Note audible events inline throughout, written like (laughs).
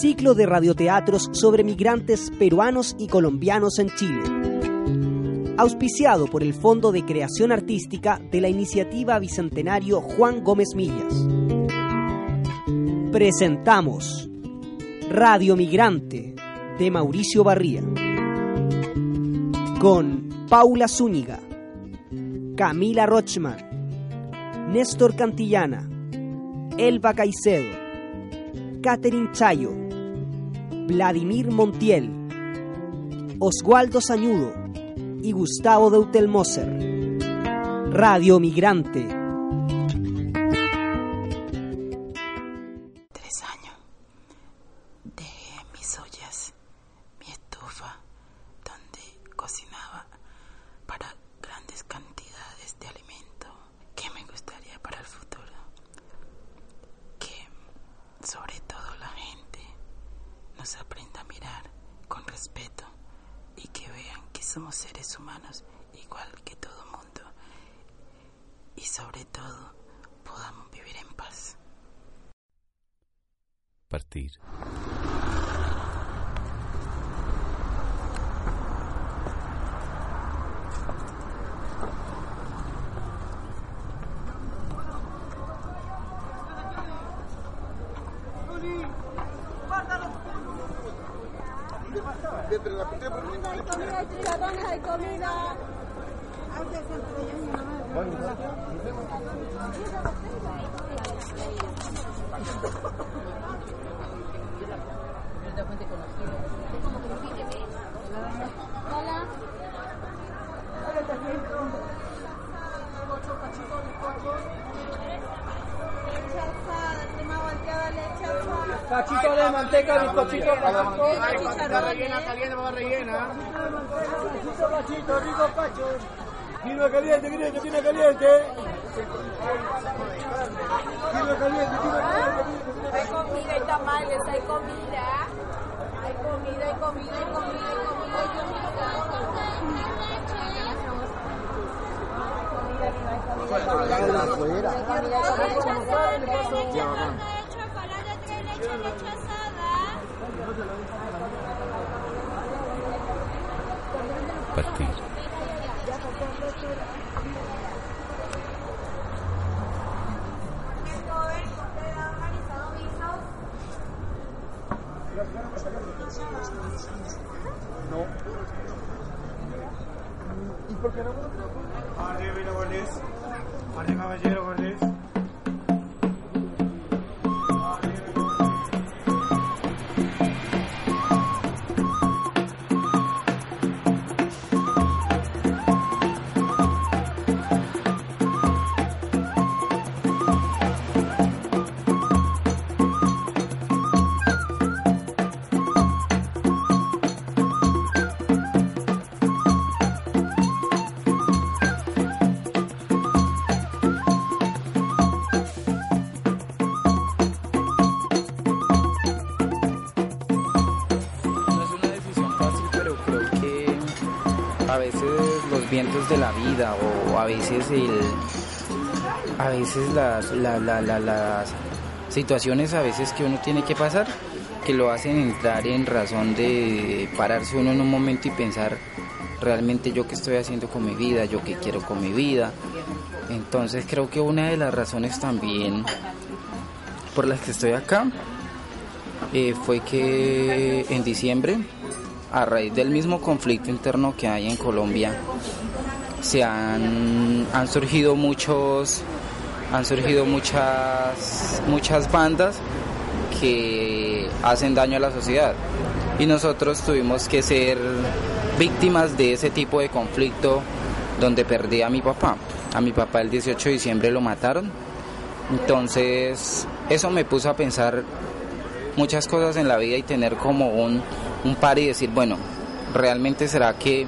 Ciclo de radioteatros sobre migrantes peruanos y colombianos en Chile. Auspiciado por el Fondo de Creación Artística de la Iniciativa Bicentenario Juan Gómez Millas. Presentamos Radio Migrante de Mauricio Barría. Con Paula Zúñiga, Camila Rochman, Néstor Cantillana, Elba Caicedo, Catherine Chayo, Vladimir Montiel, Oswaldo Sañudo y Gustavo Deutelmoser. Radio Migrante. Tres años. Dejé mis ollas, mi estufa, donde cocinaba para grandes cantidades de alimento que me gustaría para el futuro. Que sobre todo la gente nos aprenda a mirar con respeto y que vean que somos seres humanos igual que todo mundo y sobre todo podamos vivir en paz. Partir. hay comida. Hola. Leche alzada, crema volteada, leche alzada. Cachito de manteca, bizcochito Chicharrones. caliente, para rellena. Cachito, rico cacho. Vino caliente, caliente, caliente. Vino caliente, vino caliente. Hay comida, hay tamales, hay comida. Hay comida, hay comida, hay comida, hay comida, hay Partir. Por qué no? Are we over this? Are we over this? De la vida o a veces el a veces las, la- la- la- las situaciones a veces que uno tiene que pasar que lo hacen entrar en razón de pararse uno en un momento y pensar realmente yo qué estoy haciendo con mi vida, yo qué quiero con mi vida. Entonces creo que una de las razones también por las que estoy acá eh, fue que en diciembre, a raíz del mismo conflicto interno que hay en Colombia, se han, han surgido muchos, han surgido muchas, muchas bandas que hacen daño a la sociedad. Y nosotros tuvimos que ser víctimas de ese tipo de conflicto donde perdí a mi papá. A mi papá el 18 de diciembre lo mataron Entonces, eso me puso a pensar muchas cosas en la vida y tener como un, un par y decir, bueno, ¿realmente será que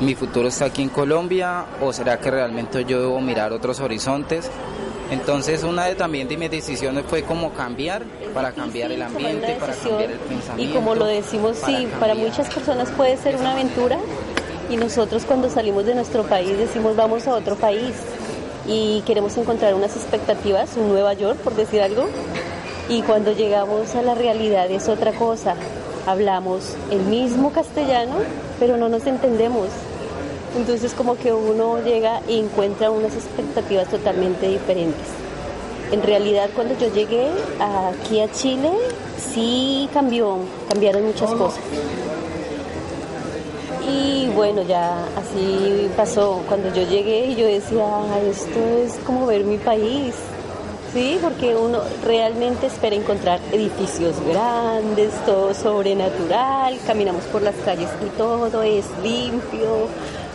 mi futuro está aquí en Colombia o será que realmente yo debo mirar otros horizontes? Entonces una de también de mis decisiones fue como cambiar, para cambiar el ambiente, para cambiar el pensamiento. Y como lo decimos, sí, para muchas personas puede ser una aventura y nosotros cuando salimos de nuestro país decimos vamos a otro país y queremos encontrar unas expectativas, un Nueva York por decir algo, y cuando llegamos a la realidad es otra cosa. Hablamos el mismo castellano, pero no nos entendemos. Entonces como que uno llega y encuentra unas expectativas totalmente diferentes. En realidad cuando yo llegué aquí a Chile sí cambió, cambiaron muchas cosas. Y bueno, ya así pasó. Cuando yo llegué yo decía, esto es como ver mi país. Sí, porque uno realmente espera encontrar edificios grandes, todo sobrenatural, caminamos por las calles y todo es limpio,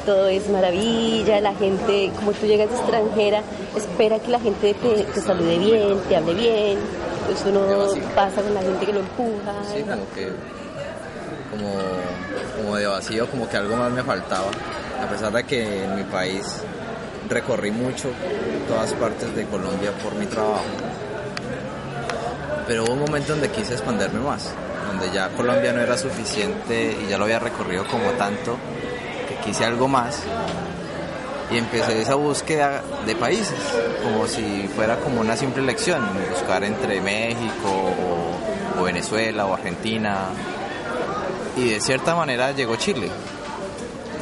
todo es maravilla, la gente, como tú llegas de extranjera, espera que la gente te, te salude bien, te hable bien, entonces uno pasa con la gente que lo empuja. Sí, como que, como, como de vacío, como que algo más me faltaba, a pesar de que en mi país recorrí mucho todas partes de Colombia por mi trabajo, pero hubo un momento donde quise expanderme más, donde ya Colombia no era suficiente y ya lo había recorrido como tanto quise algo más y empecé esa búsqueda de países, como si fuera como una simple elección, buscar entre México o, Venezuela o Argentina. Y de cierta manera llegó Chile,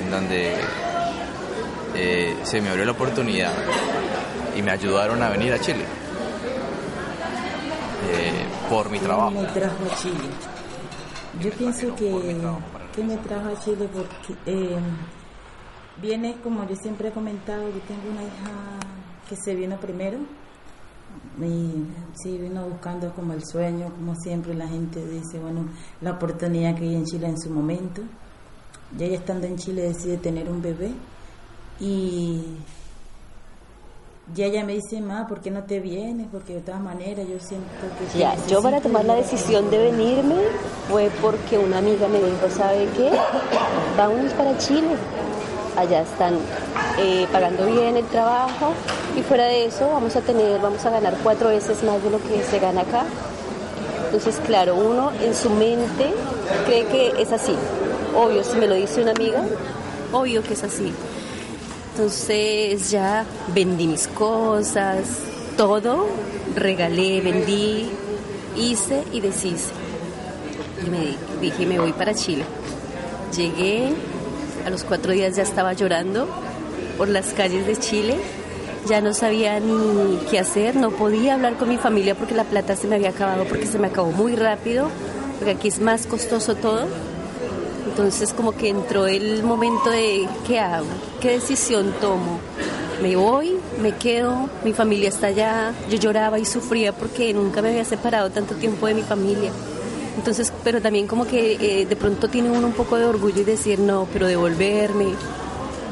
en donde eh, se me abrió la oportunidad y me ayudaron a venir a Chile eh, por mi trabajo. me trajo a Chile? Yo pienso que que me trajo a Chile porque eh, viene, como yo siempre he comentado, yo tengo una hija que se vino primero y sí vino buscando como el sueño, como siempre la gente dice, bueno, la oportunidad que hay en Chile en su momento. Y ella estando en Chile decide tener un bebé y ya ella me dice, ma, ¿por qué no te vienes? Porque de todas maneras yo siento que... Ya, yo para tomar la decisión de venirme fue porque una amiga me dijo, ¿sabe qué? Vámonos para Chile. Allá están eh, pagando bien el trabajo y fuera de eso vamos a tener, vamos a ganar cuatro veces más de lo que se gana acá. Entonces, claro, uno en su mente cree que es así. Obvio, si me lo dice una amiga, obvio que es así. Entonces ya vendí mis cosas, todo, regalé, vendí, hice y deshice. Y me dije, me voy para Chile. Llegué, a los cuatro días ya estaba llorando por las calles de Chile. Ya no sabía ni qué hacer, no podía hablar con mi familia porque la plata se me había acabado, porque se me acabó muy rápido, porque aquí es más costoso todo. Entonces como que entró el momento de ¿qué hago? ¿Qué decisión tomo? Me voy, me quedo, mi familia está allá, yo lloraba y sufría porque nunca me había separado tanto tiempo de mi familia. Entonces, pero también como que eh, de pronto tiene uno un poco de orgullo y decir, no, pero devolverme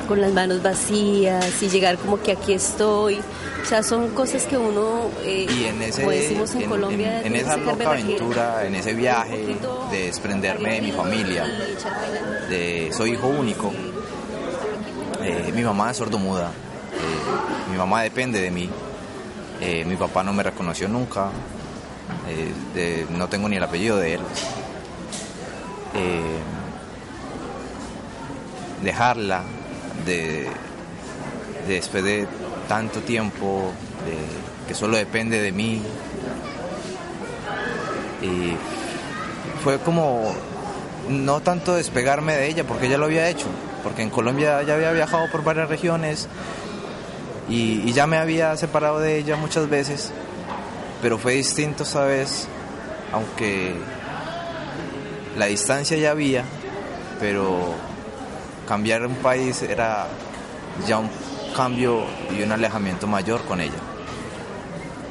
con las manos vacías y llegar como que aquí estoy. O sea, son cosas que uno, eh, y en ese, como decimos en, Colombia, en, esa loca aventura, en ese viaje de desprenderme de mi familia, de soy hijo único, eh, mi mamá es sordomuda, eh, mi mamá depende de mí, mi papá no me reconoció nunca, no tengo ni el apellido de él. dejarla de, después de tanto tiempo, que solo depende de mí. Y fue como no tanto despegarme de ella, porque ya lo había hecho, porque en Colombia ya había viajado por varias regiones y, y ya me había separado de ella muchas veces, pero fue distinto esta vez, aunque la distancia ya había, pero cambiar un país era ya un cambio y un alejamiento mayor con ella,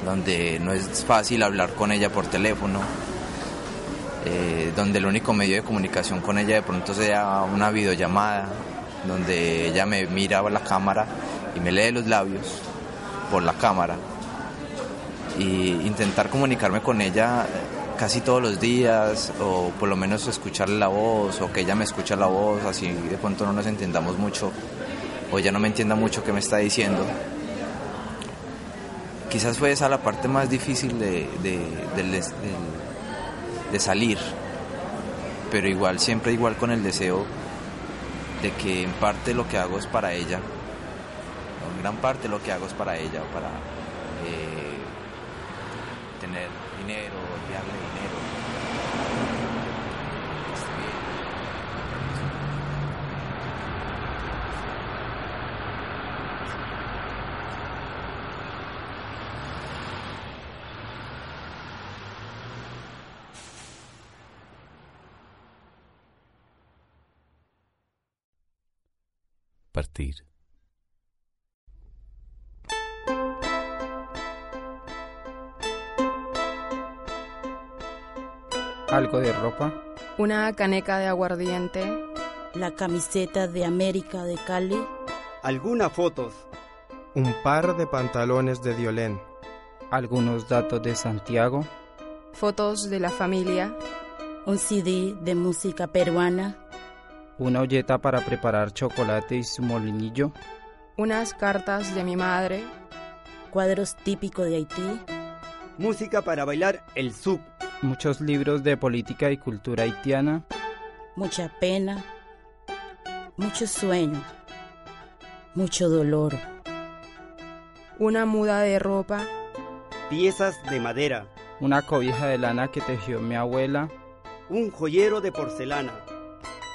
donde no es fácil hablar con ella por teléfono, eh, donde el único medio de comunicación con ella de pronto sea una videollamada, donde ella me mira a la cámara y me lee los labios por la cámara. y intentar comunicarme con ella casi todos los días o por lo menos escucharle la voz o que ella me escuche la voz, así de pronto no nos entendamos mucho o ella no me entienda mucho qué me está diciendo. Quizás fue esa la parte más difícil de, de, salir, pero igual, siempre igual con el deseo de que en parte lo que hago es para ella, en gran parte lo que hago es para ella, para eh, tener dinero, enviarle dinero. Partir. algo de ropa, una caneca de aguardiente, la camiseta de América de Cali, algunas fotos, un par de pantalones de Diolén, algunos datos de Santiago, fotos de la familia, un CD de música peruana, una olleta para preparar chocolate y su molinillo, unas cartas de mi madre, cuadros típicos de Haití, música para bailar el sub muchos libros de política y cultura haitiana, mucha pena, muchos sueños, mucho dolor, una muda de ropa, piezas de madera, una cobija de lana que tejió mi abuela, un joyero de porcelana,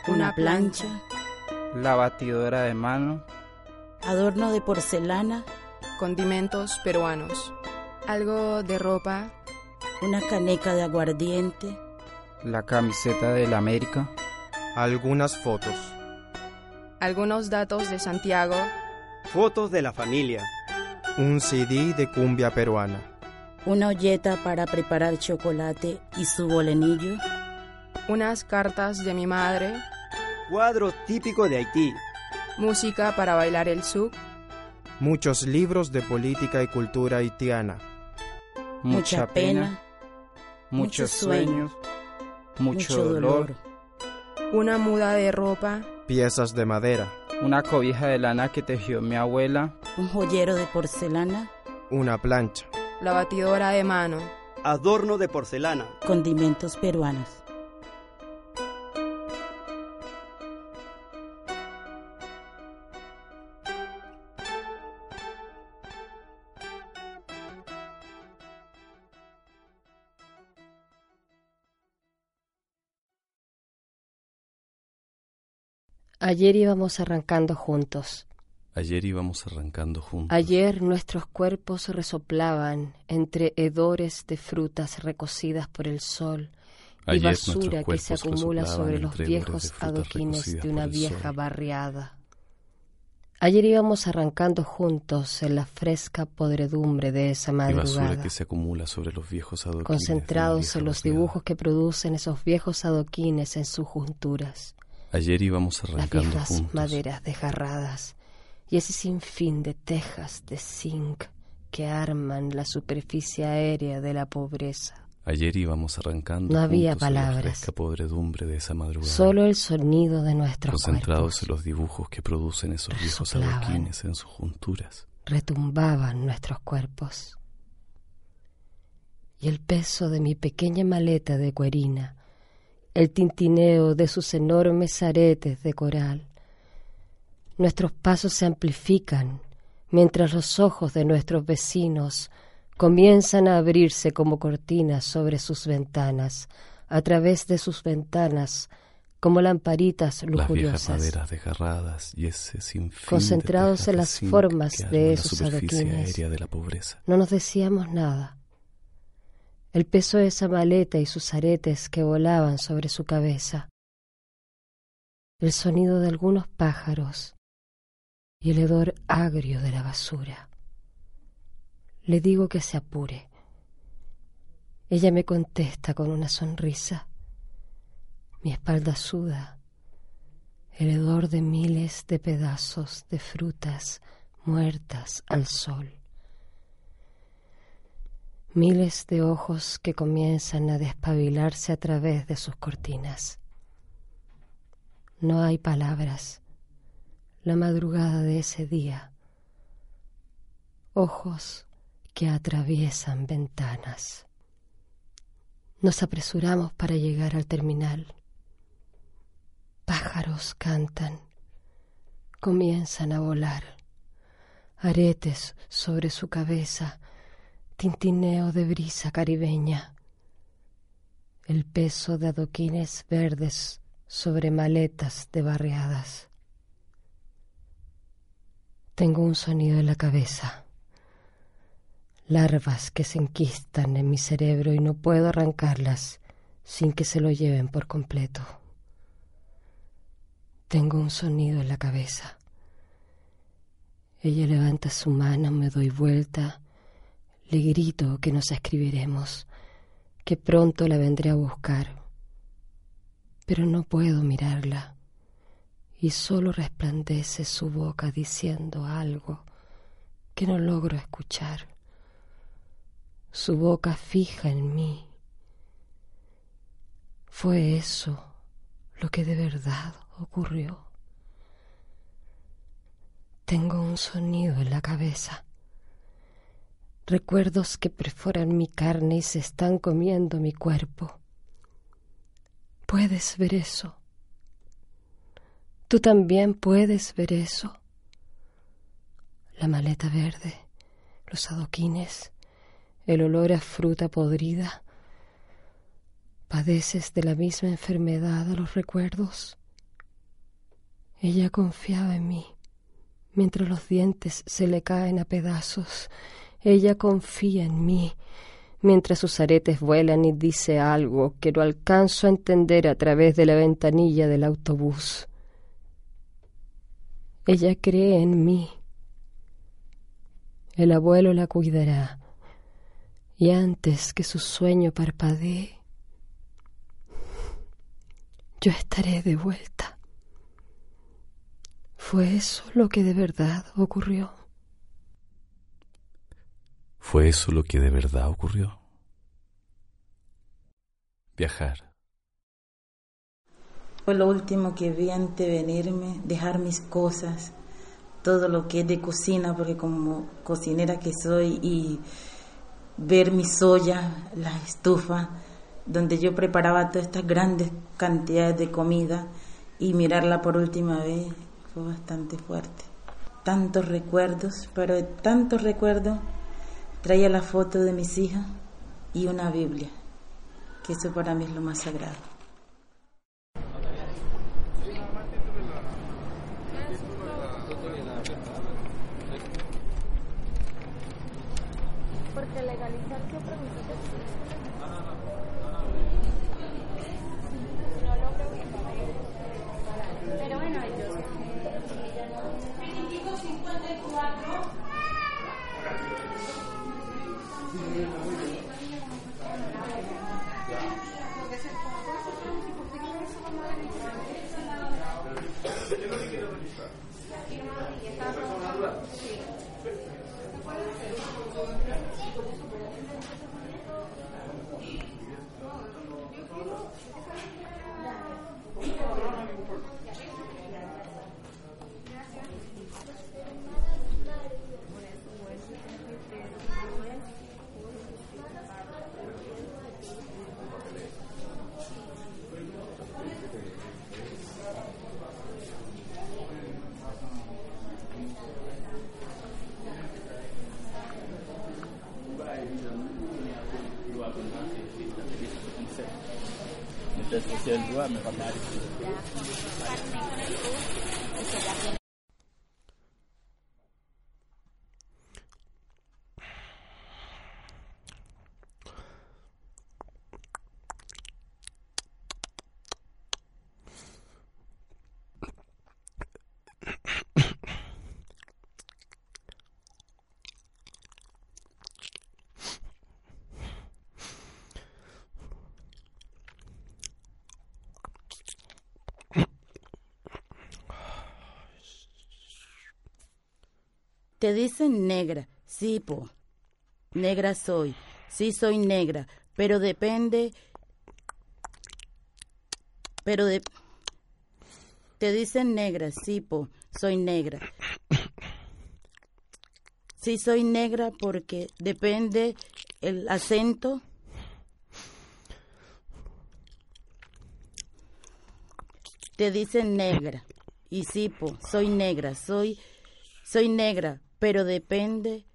una plancha, la batidora de mano, adorno de porcelana, condimentos peruanos, algo de ropa. Una caneca de aguardiente, la camiseta de la América, algunas fotos, algunos datos de Santiago, fotos de la familia, un CD de cumbia peruana, una olleta para preparar chocolate y su bolenillo, unas cartas de mi madre, cuadros típicos de Haití, música para bailar el sub, muchos libros de política y cultura haitiana, mucha pena. muchos sueños, mucho dolor, una muda de ropa, piezas de madera, una cobija de lana que tejió mi abuela, un joyero de porcelana, una plancha, la batidora de mano, adorno de porcelana, condimentos peruanos. Ayer íbamos arrancando juntos. Ayer íbamos arrancando juntos. Ayer nuestros cuerpos resoplaban entre hedores de frutas recocidas por el sol y basura que se acumula sobre los viejos adoquines de una vieja barriada. Ayer íbamos arrancando juntos en la fresca podredumbre de esa madrugada. que se acumula sobre los viejos adoquines. Concentrados en los dibujos que producen esos viejos adoquines en sus junturas. Ayer íbamos arrancando Las viejas maderas desgarradas y ese sinfín de tejas de zinc que arman la superficie aérea de la pobreza. Ayer íbamos arrancando no había palabras. La podredumbre de esa madrugada. Solo el sonido de nuestros Concentrados en los dibujos que producen esos viejos adoquines en sus junturas. Retumbaban nuestros cuerpos. Y el peso de mi pequeña maleta de cuerina el tintineo de sus enormes aretes de coral. Nuestros pasos se amplifican mientras los ojos de nuestros vecinos comienzan a abrirse como cortinas sobre sus ventanas, a través de sus ventanas, como lamparitas lujuriosas. Las viejas desgarradas y ese concentrados en las formas de esos adoquines. de la pobreza. No nos decíamos nada el peso de esa maleta y sus aretes que volaban sobre su cabeza, el sonido de algunos pájaros y el hedor agrio de la basura. Le digo que se apure. Ella me contesta con una sonrisa. Mi espalda suda. El hedor de miles de pedazos de frutas muertas al sol. Miles de ojos que comienzan a despabilarse a través de sus cortinas. No hay palabras. La madrugada de ese día. Ojos que atraviesan ventanas. Nos apresuramos para llegar al terminal. Pájaros cantan, comienzan a volar. Aretes sobre su cabeza, tintineo de brisa caribeña. El peso de adoquines verdes sobre maletas de barriadas. Tengo un sonido en la cabeza larvas que se enquistan en mi cerebro y no puedo arrancarlas sin que se lo lleven por completo. Tengo un sonido en la cabeza. Ella levanta su mano, me doy vuelta, le grito que nos escribiremos, que pronto la vendré a buscar. Pero no puedo mirarla y solo resplandece su boca diciendo algo que no logro escuchar su boca fija en mí. Fue eso lo que de verdad ocurrió. Tengo un sonido en la cabeza. Recuerdos que perforan mi carne y se están comiendo mi cuerpo. ¿Puedes ver eso? Tú también puedes ver eso. La maleta verde, los adoquines, el olor a fruta podrida. ¿Padeces de la misma enfermedad a los recuerdos? Ella confiaba en mí, mientras los dientes se le caen a pedazos. Ella confía en mí, mientras sus aretes vuelan y dice algo que no alcanzo a entender a través de la ventanilla del autobús. Ella cree en mí. El abuelo la cuidará y antes que su sueño parpadee, yo estaré de vuelta. ¿Fue eso lo que de verdad ocurrió? ¿Fue eso lo que de verdad ocurrió? Viajar. Fue lo último que vi antes de venirme, dejar mis cosas, todo lo que es de cocina, porque como cocinera que soy y ver mi soya, la estufa, donde yo preparaba todas estas grandes cantidades de comida y mirarla por última vez fue bastante fuerte. Tantos recuerdos, pero tantos recuerdos traía la foto de mis hijas y una Biblia, que eso para mí es lo más sagrado. Mr. Ndua amewapa taarifa Te dicen negra, sí, po. Negra soy. sí soy negra, pero depende, pero de, te dicen negra, sí, po, soy negra. Sí soy negra porque depende el acento. Te dicen negra. Y sí, po, soy negra, soy soy negra, pero depende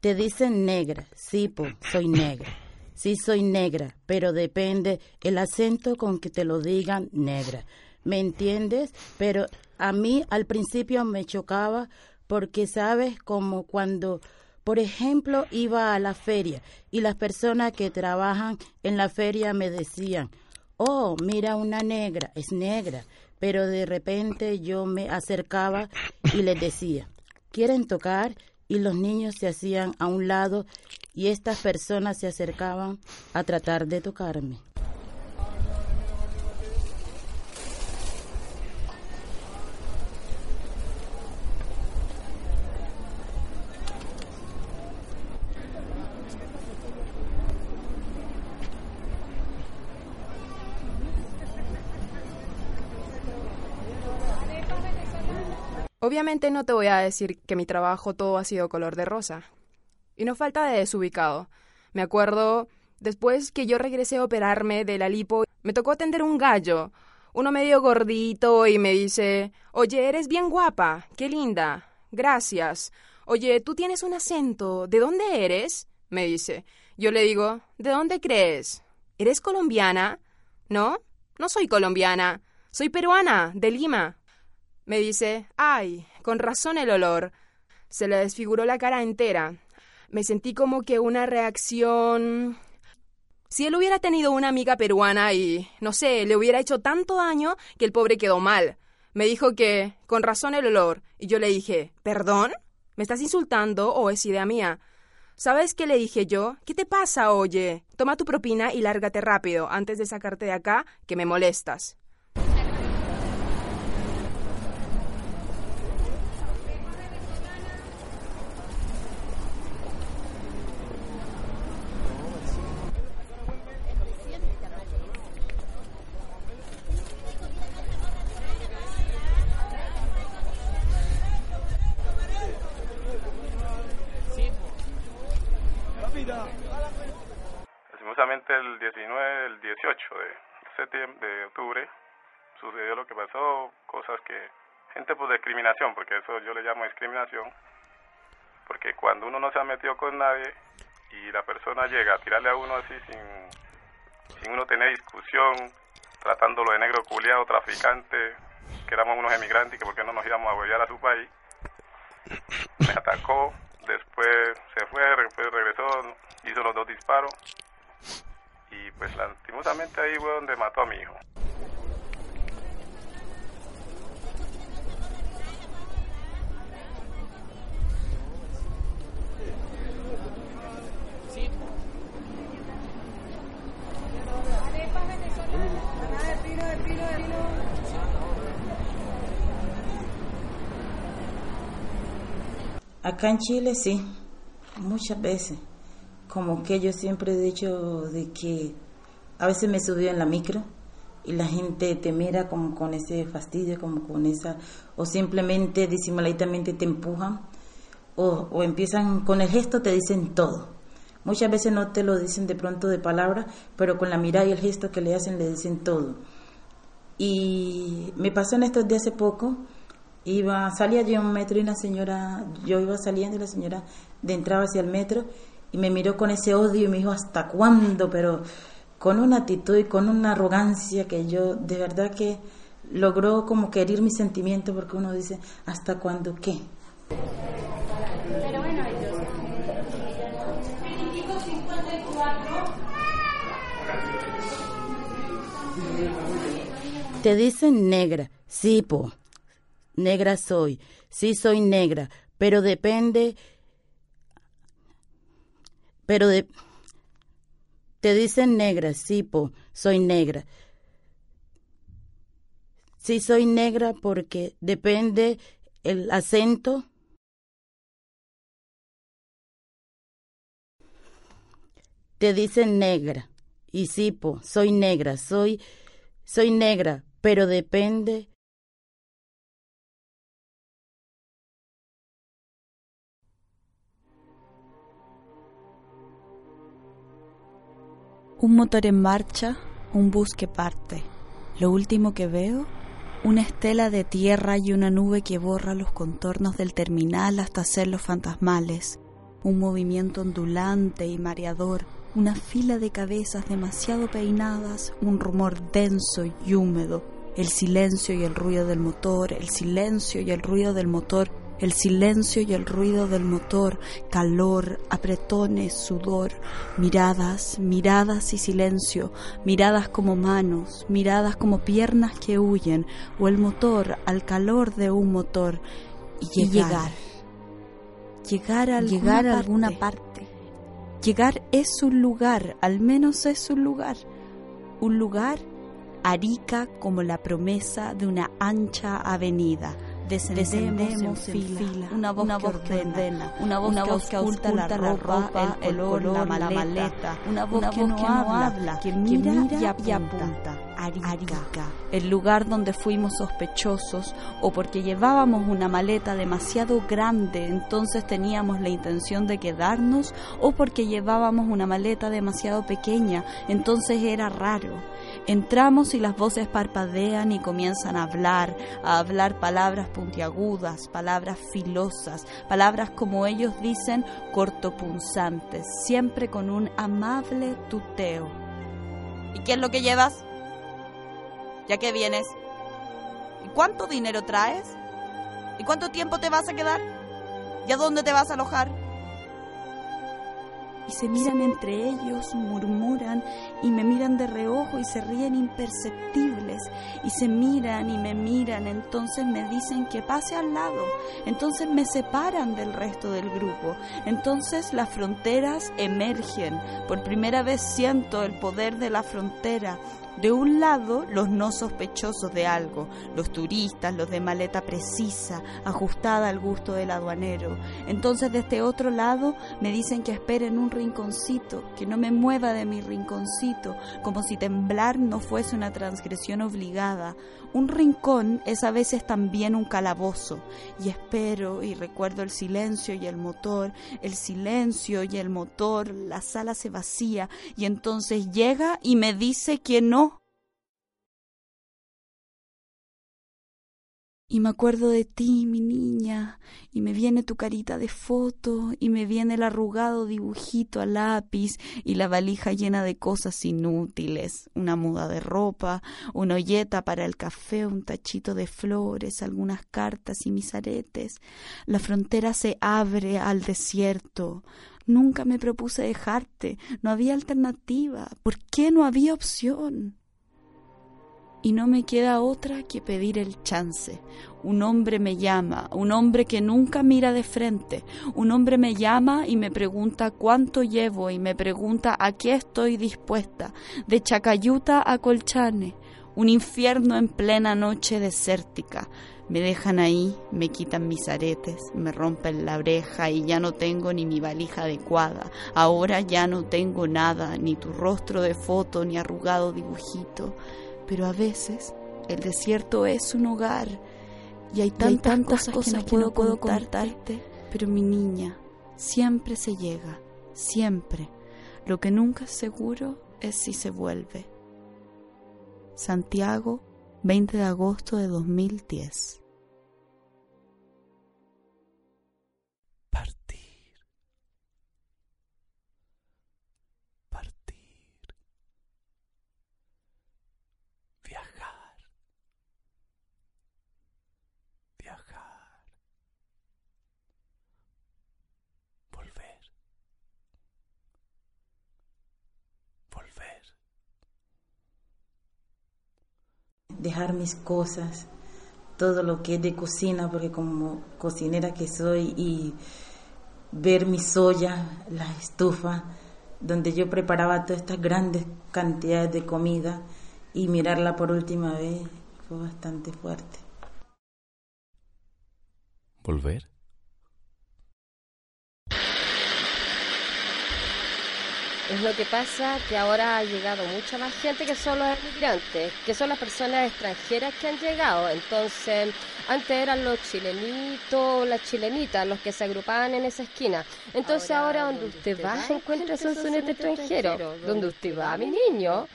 Te dicen negra, sí, soy negra. Sí, soy negra, pero depende el acento con que te lo digan negra. ¿Me entiendes? Pero a mí al principio me chocaba porque, ¿sabes? Como cuando, por ejemplo, iba a la feria y las personas que trabajan en la feria me decían, oh, mira una negra, es negra. Pero de repente yo me acercaba y les decía, ¿quieren tocar? y los niños se hacían a un lado y estas personas se acercaban a tratar de tocarme. Obviamente no te voy a decir que mi trabajo todo ha sido color de rosa. Y no falta de desubicado. Me acuerdo, después que yo regresé a operarme de la lipo, me tocó atender un gallo, uno medio gordito, y me dice, oye, eres bien guapa, qué linda, gracias. Oye, tú tienes un acento, ¿de dónde eres? me dice. Yo le digo, ¿de dónde crees? ¿Eres colombiana? No, no soy colombiana, soy peruana, de Lima. Me dice, ay, con razón el olor. Se le desfiguró la cara entera. Me sentí como que una reacción... Si él hubiera tenido una amiga peruana y, no sé, le hubiera hecho tanto daño que el pobre quedó mal. Me dijo que, con razón el olor. Y yo le dije, ¿perdón? ¿Me estás insultando o es idea mía? ¿Sabes qué le dije yo? ¿Qué te pasa, oye? Toma tu propina y lárgate rápido antes de sacarte de acá, que me molestas. el 19, el 18 de de octubre, sucedió lo que pasó, cosas que, gente por discriminación, porque eso yo le llamo discriminación, porque cuando uno no se ha metido con nadie y la persona llega a tirarle a uno así sin, sin uno tener discusión, tratándolo de negro culiado, traficante, que éramos unos emigrantes y que porque no nos íbamos a volver a su país, me atacó, después se fue, después regresó, hizo los dos disparos y pues lastimosamente ahí fue donde mató a mi hijo. Acá en Chile sí, muchas veces como que yo siempre he dicho de que a veces me subió en la micro y la gente te mira como con ese fastidio, como con esa, o simplemente disimuladamente te empujan, o, o empiezan con el gesto, te dicen todo. Muchas veces no te lo dicen de pronto de palabra, pero con la mirada y el gesto que le hacen le dicen todo. Y me pasó en estos días hace poco, iba, salía yo un metro y una señora, yo iba saliendo y la señora de entraba hacia el metro y me miró con ese odio y me dijo, ¿hasta cuándo? Pero con una actitud y con una arrogancia que yo de verdad que logró como que herir mi sentimiento porque uno dice, ¿hasta cuándo qué? Te dicen negra, sí, po. Negra soy, sí soy negra, pero depende pero de, te dicen negra, sí, po, soy negra. Sí, soy negra porque depende el acento. Te dicen negra. Y sí, po, soy negra, soy, soy negra, pero depende. Un motor en marcha, un bus que parte. Lo último que veo, una estela de tierra y una nube que borra los contornos del terminal hasta hacerlos fantasmales. Un movimiento ondulante y mareador, una fila de cabezas demasiado peinadas, un rumor denso y húmedo, el silencio y el ruido del motor, el silencio y el ruido del motor el silencio y el ruido del motor, calor, apretones, sudor, miradas, miradas y silencio, miradas como manos, miradas como piernas que huyen, o el motor al calor de un motor, y llegar. Llegar, a, llegar a alguna parte. Llegar es un lugar, al menos es un lugar. Un lugar arica como la promesa de una ancha avenida descendemos, fila, una voz, que ordena, una voz, que oculta la ropa, el color, la maleta, una voz, que, no habla, que mira, y apunta. Arica, el lugar donde fuimos sospechosos o porque llevábamos una maleta demasiado grande, entonces teníamos la intención de quedarnos, o porque llevábamos una maleta demasiado pequeña, entonces era raro. Entramos y las voces parpadean y comienzan a hablar, a hablar palabras puntiagudas, palabras filosas, palabras como ellos dicen cortopunzantes, siempre con un amable tuteo. ¿Y qué es lo que llevas? ¿Ya que vienes? ¿Y cuánto dinero traes? ¿Y cuánto tiempo te vas a quedar? ¿Y a dónde te vas a alojar? Y se miran entre ellos, murmuran y me miran de reojo y se ríen imperceptibles y se miran y me miran, entonces me dicen que pase al lado, entonces me separan del resto del grupo, entonces las fronteras emergen, por primera vez siento el poder de la frontera, de un lado, los no sospechosos de algo, los turistas, los de maleta precisa, ajustada al gusto del aduanero. Entonces, de este otro lado, me dicen que espere en un rinconcito, que no me mueva de mi rinconcito, como si temblar no fuese una transgresión obligada. Un rincón es a veces también un calabozo, y espero y recuerdo el silencio y el motor, el silencio y el motor, la sala se vacía, y entonces llega y me dice que no Y me acuerdo de ti, mi niña, y me viene tu carita de foto, y me viene el arrugado dibujito a lápiz, y la valija llena de cosas inútiles, una muda de ropa, una olleta para el café, un tachito de flores, algunas cartas y mis aretes. La frontera se abre al desierto. Nunca me propuse dejarte, no había alternativa. ¿Por qué no había opción? Y no me queda otra que pedir el chance. Un hombre me llama, un hombre que nunca mira de frente, un hombre me llama y me pregunta cuánto llevo y me pregunta a qué estoy dispuesta, de Chacayuta a Colchane, un infierno en plena noche desértica. Me dejan ahí, me quitan mis aretes, me rompen la oreja y ya no tengo ni mi valija adecuada. Ahora ya no tengo nada, ni tu rostro de foto, ni arrugado dibujito pero a veces el desierto es un hogar y hay tantas, cosas, que no puedo contarte, pero mi niña, siempre se llega, siempre. Lo que nunca es seguro es si se vuelve. Santiago, 20 de agosto de 2010. Dejar mis cosas, todo lo que es de cocina, porque como cocinera que soy, y ver mi soya, la estufa, donde yo preparaba todas estas grandes cantidades de comida y mirarla por última vez fue bastante fuerte. ¿Volver? Es lo que pasa que ahora ha llegado mucha más gente que son los inmigrantes, que son las personas extranjeras que han llegado. Entonces, antes eran los chilenitos, las chilenitas, los que se agrupaban en esa esquina. Entonces ahora, donde usted va, encuentra un sonete extranjero. Donde usted va, mi niño,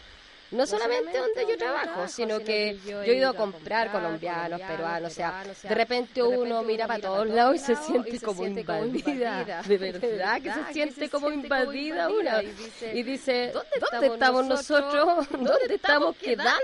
no solamente donde yo trabajo, sino que yo he ido a comprar colombianos, peruanos, o sea, de repente uno mira para todos lados y se siente como invadida, (laughs) de verdad que se siente como invadida una y dice, ¿dónde estamos nosotros? ¿Dónde estamos quedando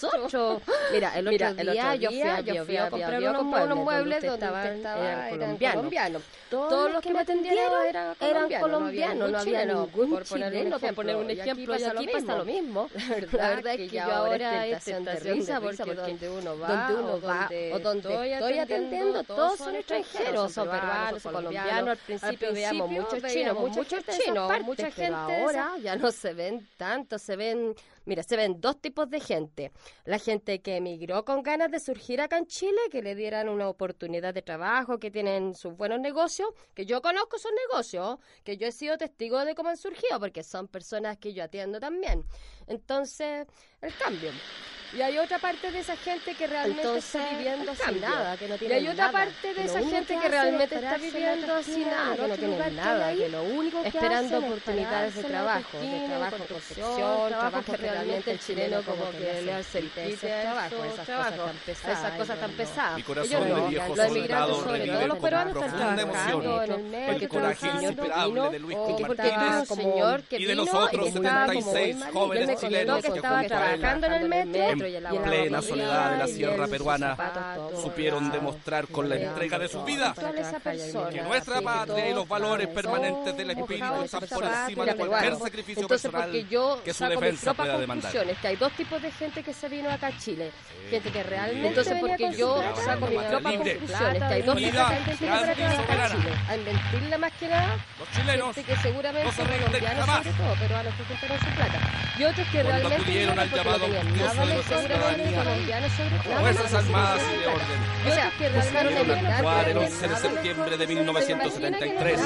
nosotros? Mira, el otro día yo fui a comprar unos muebles donde estaban colombianos. Todos los que me atendieron eran colombianos, no había ningún chileno, por poner un ejemplo, y aquí pasa lo mismo. (laughs) La verdad es que yo ahora es tentación de risa porque donde uno va, donde uno va o donde estoy atendiendo, todos son extranjeros, son peruanos, colombianos. Al principio veíamos muchos chinos, muchos chinos, mucha gente. Ahora ya no se ven tanto, se ven Mira, se ven dos tipos de gente. La gente que emigró con ganas de surgir acá en Chile, que le dieran una oportunidad de trabajo, que tienen sus buenos negocios, que yo conozco esos negocios, que yo he sido testigo de cómo han surgido, porque son personas que yo atiendo también. Entonces, el cambio. Y hay otra parte de esa gente que realmente está viviendo sin nada, que no tiene Y hay otra parte de esa gente que realmente está viviendo sin nada, que no tiene nada, que lo único que esperando oportunidades de trabajo, de trabajo construcción, trabajo que realmente el chileno como que le hace el trabajo, esas cosas tan pesadas, esas cosas tan pesadas. Mi corazón de viejo soldado revive con profunda emoción. el coraje insuperable de Luis Martínez y de los otros 76 jóvenes chilenos que estaban trabajando en el metro en plena soledad de la sierra peruana, supieron demostrar con la entrega de su vida que nuestra patria y los valores permanentes del espíritu están por encima de cualquier sacrificio personal que su defensa pueda demandar. que hay dos tipos de gente que se vino acá a Chile. Gente que realmente Entonces, porque yo saco mis propias conclusiones, que hay dos tipos de gente que se vino acá a Chile. A mentirle más que nada, los chilenos que seguramente no se colombianos sobre todo, pero a los que juntaron su plata. Y otros que realmente vinieron al llamado nada de ciudadanía, Fuerzas Armadas y de Orden. O sea, que buscaron actuar el 11 de septiembre de 1973.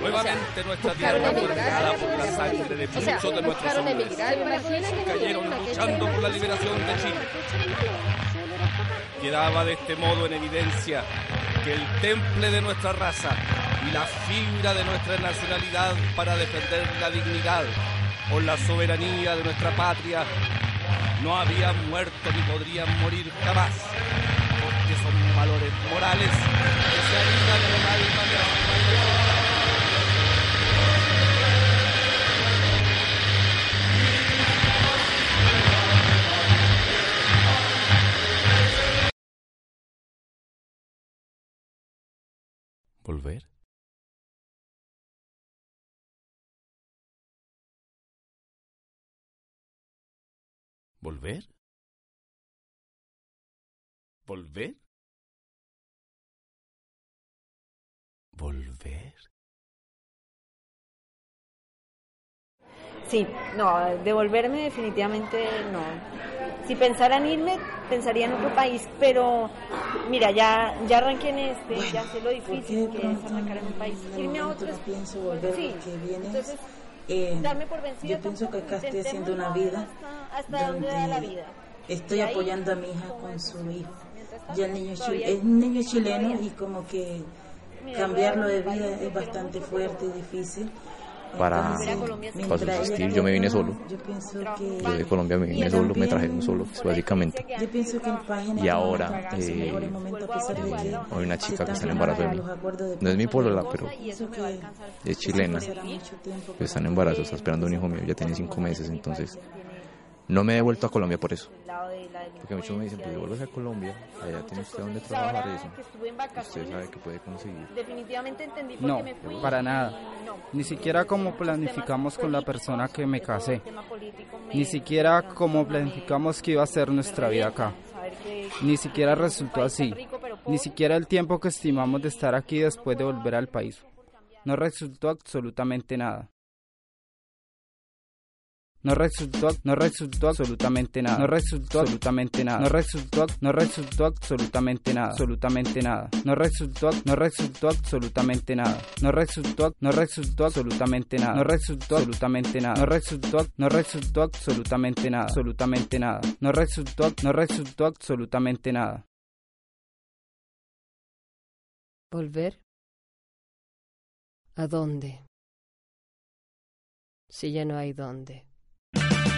Nuevamente nuestra tierra fue por la sangre de muchos de nuestros hombres cayeron luchando por la liberación de Chile. Quedaba de este modo en evidencia que el temple de nuestra raza y la fibra de nuestra nacionalidad para defender la dignidad o la soberanía de nuestra patria no habían muerto ni podrían morir jamás, porque son valores morales que se en el alma ¿Volver? ¿Volver? ¿Volver? ¿Volver? Sí, no, devolverme definitivamente no. Si pensara en irme, pensaría en otro país, pero mira, ya ya arranqué en este, ya sé lo difícil que es arrancar en un país. Irme a otro pienso volver sí, porque viene entonces, eh, darme por vencida yo pienso que acá estoy haciendo una vida hasta, hasta donde da la vida. estoy ahí, apoyando a mi hija con su hijo. Ya el niño es, Todavía chil- es un niño chileno y como que cambiarlo de vida es bastante fuerte y difícil. Para- para subsistir, yo me vine solo. Yo de Colombia me vine solo, me trajeron solo, pues, básicamente. Y ahora, eh, Hay una chica que está en embarazo de mí. No es mi polola, pero es chilena. está en embarazo, está esperando un hijo mío, ya tiene cinco meses, entonces no me he devuelto a Colombia por eso. Porque muchos me dicen, pues devuélvase a Colombia, allá tiene usted donde trabajar y eso. Usted sabe que puede conseguir. definitivamente entendí No, qué me fui. para nada. no. Ni siquiera como planificamos con la persona que me casé. Ni siquiera como planificamos que iba a ser nuestra vida acá. Ni siquiera resultó así. Ni siquiera el tiempo que estimamos de estar aquí después de volver al país. No resultó absolutamente nada. No resultó, no resultó absolutamente nada, no resultó absolutamente nada, no resultó, no resultó absolutamente nada, absolutamente nada, no resultó, no resultó absolutamente nada, no resultó, no resultó absolutamente nada, no resultó absolutamente nada, no resultó, no resultó absolutamente nada, absolutamente nada, no resultó, no resultó absolutamente nada. ¿Volver? ¿A dónde? Si ya no hay dónde.